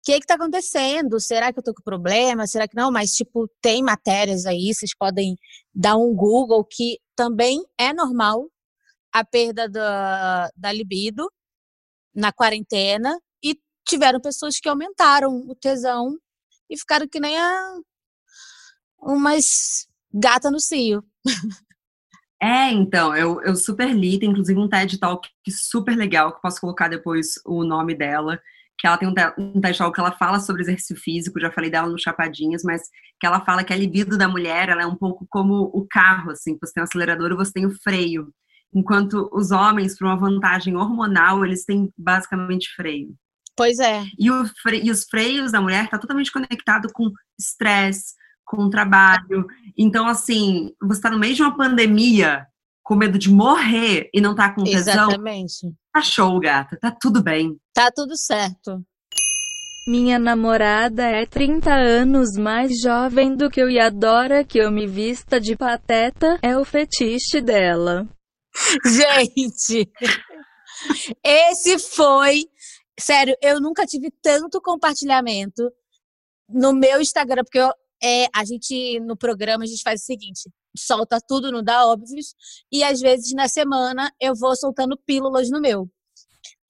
que está acontecendo? Será que eu estou com problema? Será que não? Mas, tipo, tem matérias aí, vocês podem dar um Google que também é normal a perda da, da libido na quarentena e tiveram pessoas que aumentaram o tesão e ficaram que nem a umas gata no cio. É, então, eu, eu super li, tem inclusive um TED Talk super legal, que posso colocar depois o nome dela, que ela tem um, um TED Talk que ela fala sobre exercício físico, já falei dela no Chapadinhas, mas que ela fala que a libido da mulher, ela é um pouco como o carro, assim, você tem o acelerador e você tem o freio, enquanto os homens, por uma vantagem hormonal, eles têm basicamente freio. Pois é. E, fre e os freios da mulher está totalmente conectado com estresse, com o trabalho. Então, assim, você está no meio de uma pandemia, com medo de morrer e não tá com tesão. Exatamente. Tá show, gata. Tá tudo bem. Tá tudo certo. Minha namorada é 30 anos mais jovem do que eu e adora que eu me vista de pateta. É o fetiche dela. Gente, esse foi. Sério, eu nunca tive tanto compartilhamento no meu Instagram, porque eu é, a gente, no programa, a gente faz o seguinte: solta tudo no da óbvios, e às vezes na semana eu vou soltando pílulas no meu.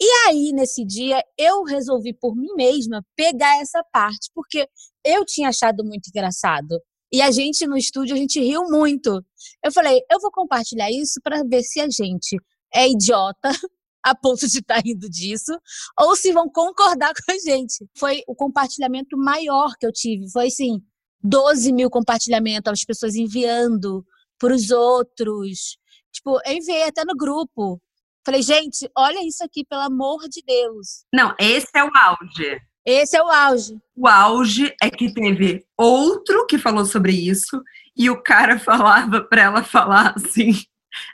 E aí, nesse dia, eu resolvi por mim mesma pegar essa parte, porque eu tinha achado muito engraçado. E a gente no estúdio, a gente riu muito. Eu falei, eu vou compartilhar isso para ver se a gente é idiota a ponto de estar tá rindo disso, ou se vão concordar com a gente. Foi o compartilhamento maior que eu tive. Foi assim, 12 mil compartilhamentos, as pessoas enviando para os outros. Tipo, eu enviei até no grupo. Falei, gente, olha isso aqui, pelo amor de Deus. Não, esse é o auge. Esse é o auge. O auge é que teve outro que falou sobre isso e o cara falava para ela falar assim: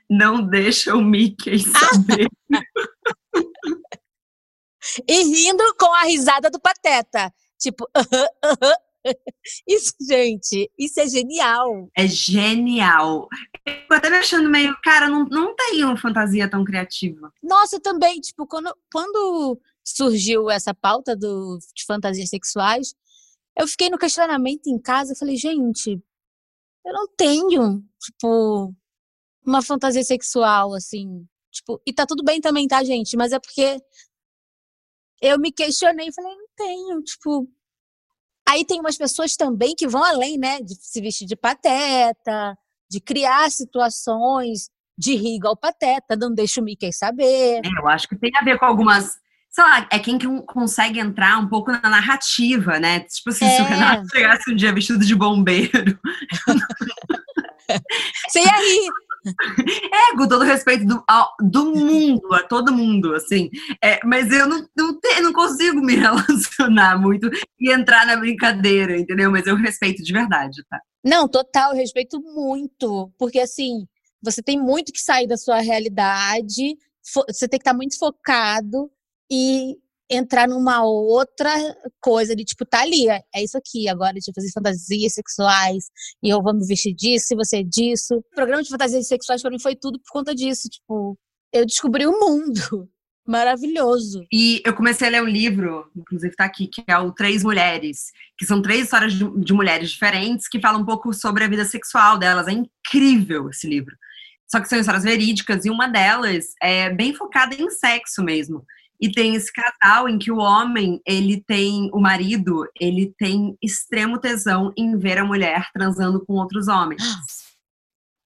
não deixa o Mickey saber. e rindo com a risada do Pateta. Tipo, Isso, gente, isso é genial. É genial. Eu até me achando meio, cara, não, não tem uma fantasia tão criativa. Nossa, também, tipo, quando, quando surgiu essa pauta do, de fantasias sexuais, eu fiquei no questionamento em casa, eu falei, gente, eu não tenho, tipo, uma fantasia sexual, assim, tipo, e tá tudo bem também, tá, gente? Mas é porque eu me questionei e falei, não tenho, tipo, Aí tem umas pessoas também que vão além, né? De se vestir de pateta, de criar situações de rir igual pateta, não deixa o Mickey saber. É, eu acho que tem a ver com algumas. Sei lá, é quem que consegue entrar um pouco na narrativa, né? Tipo assim, é. se o é. Renato chegasse um dia vestido de bombeiro. Você ia rir. É, com todo respeito do, ao, do mundo, a todo mundo, assim. É, mas eu não, não, te, não consigo me relacionar muito e entrar na brincadeira, entendeu? Mas eu respeito de verdade, tá? Não, total, eu respeito muito. Porque, assim, você tem muito que sair da sua realidade, você tem que estar muito focado e entrar numa outra coisa de tipo, tá ali, é, é isso aqui, agora de fazer fantasias sexuais, e eu vou me vestir disso, e você é disso. O programa de fantasias sexuais para mim foi tudo por conta disso, tipo, eu descobri o mundo. Maravilhoso. E eu comecei a ler um livro, inclusive tá aqui, que é o Três Mulheres, que são três histórias de, de mulheres diferentes que falam um pouco sobre a vida sexual delas. É incrível esse livro. Só que são histórias verídicas e uma delas é bem focada em sexo mesmo. E tem esse casal em que o homem, ele tem, o marido, ele tem extremo tesão em ver a mulher transando com outros homens.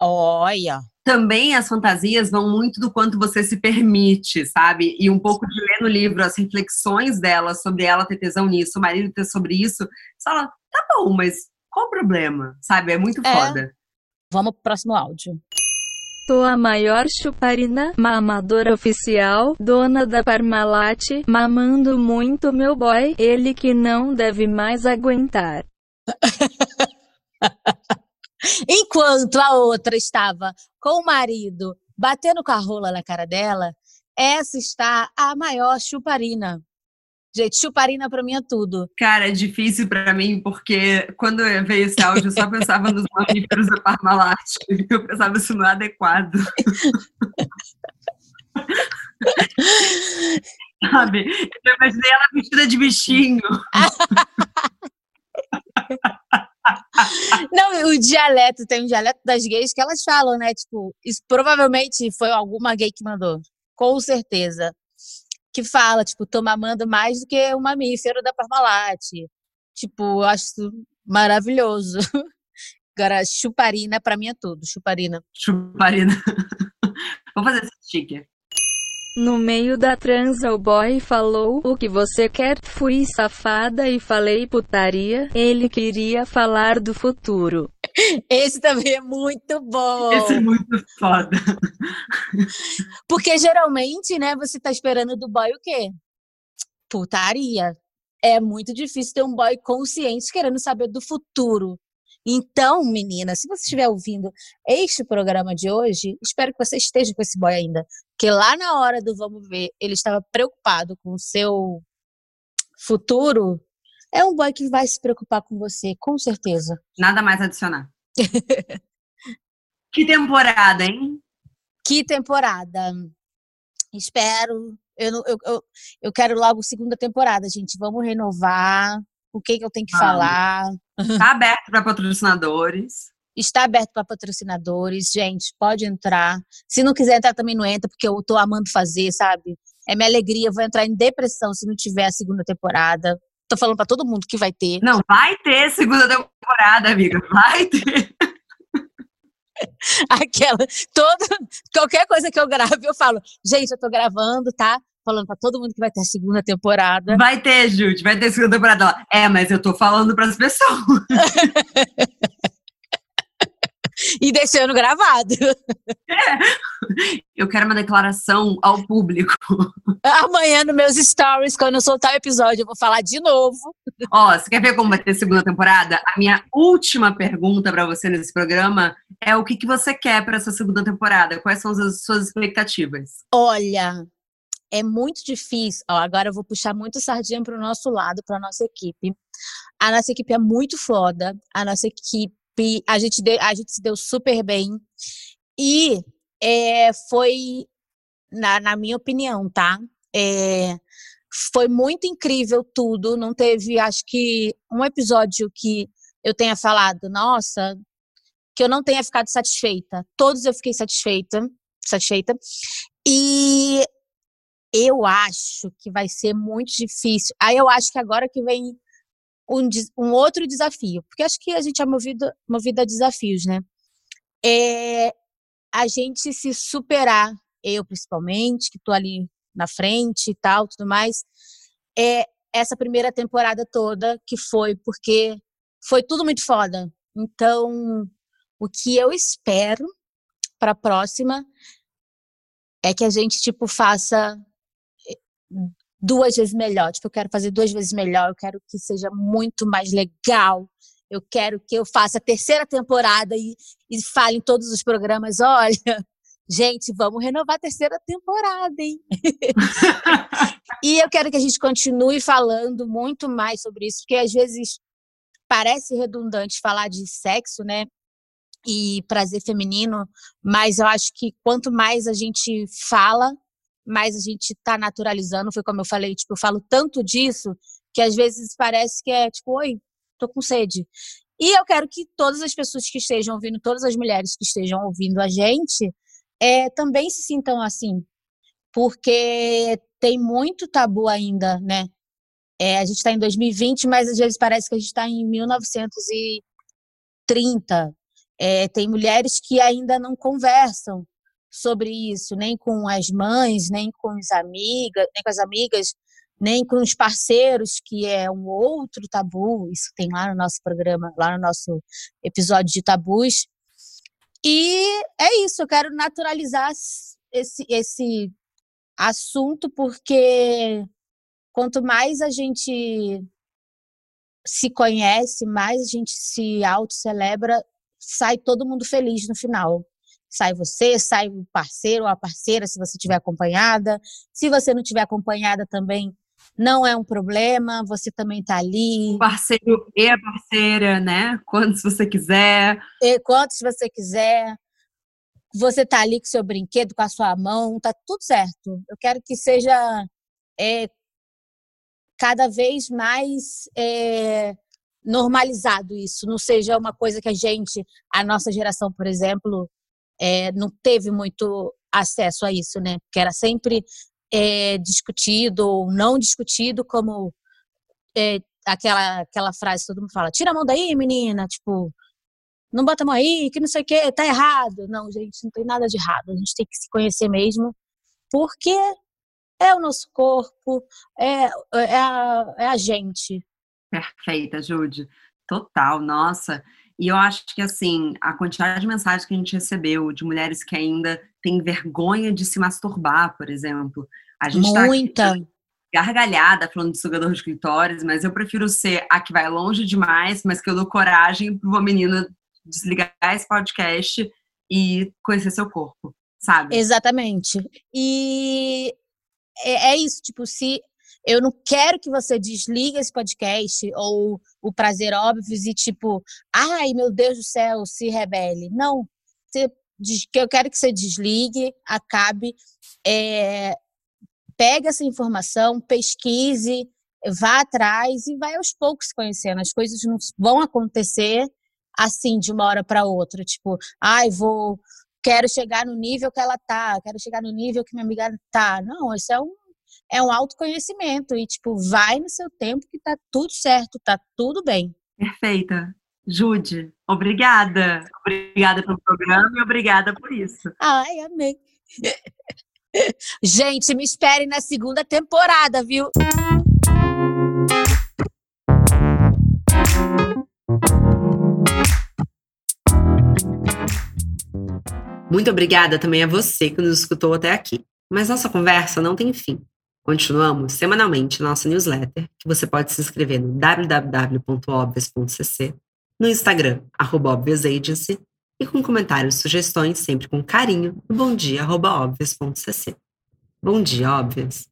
Olha! Também as fantasias vão muito do quanto você se permite, sabe? E um pouco de ler no livro as reflexões dela sobre ela ter tesão nisso, o marido ter sobre isso. Você fala, tá bom, mas qual o problema? Sabe? É muito é. foda. Vamos pro próximo áudio. Sou a maior chuparina, mamadora oficial, dona da Parmalat, mamando muito meu boy, ele que não deve mais aguentar. Enquanto a outra estava com o marido batendo com a rola na cara dela, essa está a maior chuparina. Gente, chuparina pra mim é tudo. Cara, é difícil pra mim, porque quando veio esse áudio, eu só pensava nos mamíferos da Parmalat. Eu pensava isso não é adequado. Sabe? Eu imaginei ela vestida de bichinho. Não, o dialeto, tem um dialeto das gays que elas falam, né? Tipo, isso provavelmente foi alguma gay que mandou. Com certeza que fala, tipo, tô mamando mais do que um mamífero da Parmalat. Tipo, eu acho maravilhoso. Agora, chuparina, pra mim é tudo, chuparina. Chuparina. Vamos fazer esse sticker. No meio da transa, o boy falou: O que você quer? Fui safada e falei putaria. Ele queria falar do futuro. Esse também é muito bom. Esse é muito foda. Porque geralmente, né, você tá esperando do boy o quê? Putaria. É muito difícil ter um boy consciente querendo saber do futuro. Então, menina, se você estiver ouvindo este programa de hoje, espero que você esteja com esse boy ainda. Que lá na hora do vamos ver, ele estava preocupado com o seu futuro. É um boy que vai se preocupar com você, com certeza. Nada mais adicionar. que temporada, hein? Que temporada. Espero. Eu, eu, eu, eu quero logo segunda temporada, gente. Vamos renovar o que, que eu tenho que falar. Está aberto para patrocinadores. Está aberto para patrocinadores, gente, pode entrar. Se não quiser entrar, também não entra, porque eu estou amando fazer, sabe? É minha alegria, eu vou entrar em depressão se não tiver a segunda temporada. Tô falando para todo mundo que vai ter. Não, vai ter segunda temporada, amiga. Vai ter. Aquela, toda, qualquer coisa que eu grave, eu falo, gente, eu tô gravando, tá? Falando para todo mundo que vai ter a segunda temporada. Vai ter, Júlia, vai ter segunda temporada. É, mas eu tô falando para as pessoas. e deixando gravado. É. Eu quero uma declaração ao público. Amanhã, nos meus stories, quando eu soltar o episódio, eu vou falar de novo. Ó, você quer ver como vai ter segunda temporada? A minha última pergunta para você nesse programa é o que, que você quer para essa segunda temporada? Quais são as suas expectativas? Olha, é muito difícil. Ó, agora eu vou puxar muito sardinha para o nosso lado, para nossa equipe. A nossa equipe é muito foda. A nossa equipe, a gente, de, a gente se deu super bem. E é, foi, na, na, minha opinião, tá? É, foi muito incrível tudo. Não teve, acho que, um episódio que eu tenha falado, nossa, que eu não tenha ficado satisfeita. Todos eu fiquei satisfeita, satisfeita. E eu acho que vai ser muito difícil. Aí eu acho que agora que vem um, um outro desafio, porque acho que a gente é movido, movido a desafios, né? É a gente se superar, eu principalmente, que estou ali na frente e tal, tudo mais, é essa primeira temporada toda que foi porque foi tudo muito foda. Então, o que eu espero para a próxima é que a gente tipo faça duas vezes melhor. Tipo, eu quero fazer duas vezes melhor, eu quero que seja muito mais legal. Eu quero que eu faça a terceira temporada e, e fale em todos os programas: olha, gente, vamos renovar a terceira temporada, hein? e eu quero que a gente continue falando muito mais sobre isso, porque às vezes parece redundante falar de sexo, né? E prazer feminino, mas eu acho que quanto mais a gente fala, mas a gente está naturalizando, foi como eu falei, tipo, eu falo tanto disso que às vezes parece que é tipo, oi, tô com sede. E eu quero que todas as pessoas que estejam ouvindo, todas as mulheres que estejam ouvindo a gente, é, também se sintam assim, porque tem muito tabu ainda, né? É, a gente está em 2020, mas às vezes parece que a gente está em 1930. É, tem mulheres que ainda não conversam sobre isso, nem com as mães, nem com as amigas, nem com as amigas, nem com os parceiros, que é um outro tabu. Isso tem lá no nosso programa, lá no nosso episódio de tabus. E é isso, eu quero naturalizar esse, esse assunto, porque quanto mais a gente se conhece, mais a gente se auto-celebra, sai todo mundo feliz no final. Sai você, sai o parceiro ou a parceira, se você tiver acompanhada. Se você não tiver acompanhada também, não é um problema, você também está ali. O parceiro e a parceira, né? Quantos você quiser. E quantos você quiser. Você está ali com seu brinquedo, com a sua mão, tá tudo certo. Eu quero que seja é, cada vez mais é, normalizado isso, não seja uma coisa que a gente, a nossa geração, por exemplo, é, não teve muito acesso a isso, né? Que era sempre é, discutido ou não discutido, como é, aquela, aquela frase que todo mundo fala: tira a mão daí, menina, tipo, não bota a mão aí, que não sei o que, tá errado. Não, gente, não tem nada de errado. A gente tem que se conhecer mesmo, porque é o nosso corpo, é, é, a, é a gente. Perfeita, Jude. Total, nossa. E eu acho que, assim, a quantidade de mensagens que a gente recebeu de mulheres que ainda têm vergonha de se masturbar, por exemplo. A gente tá Muita. Tá gargalhada falando de sugador de clitóris, mas eu prefiro ser a que vai longe demais, mas que eu dou coragem para uma menina desligar esse podcast e conhecer seu corpo, sabe? Exatamente. E é, é isso, tipo, se eu não quero que você desligue esse podcast ou o prazer óbvio e tipo, ai meu Deus do céu, se rebele. Não, que eu quero que você desligue, acabe, é, pegue essa informação, pesquise, vá atrás e vai aos poucos conhecendo. As coisas não vão acontecer assim de uma hora para outra, tipo, ai vou quero chegar no nível que ela tá, quero chegar no nível que minha amiga tá. Não, isso é um é um autoconhecimento e, tipo, vai no seu tempo que tá tudo certo, tá tudo bem. Perfeita. Jude, obrigada. Obrigada pelo programa e obrigada por isso. Ai, amei. Gente, me espere na segunda temporada, viu? Muito obrigada também a você que nos escutou até aqui. Mas nossa conversa não tem fim. Continuamos semanalmente nossa newsletter, que você pode se inscrever no www.obvious.cc, no Instagram, arroba e com comentários e sugestões sempre com carinho no bomdia.obvious.cc. Bom dia, óbvias!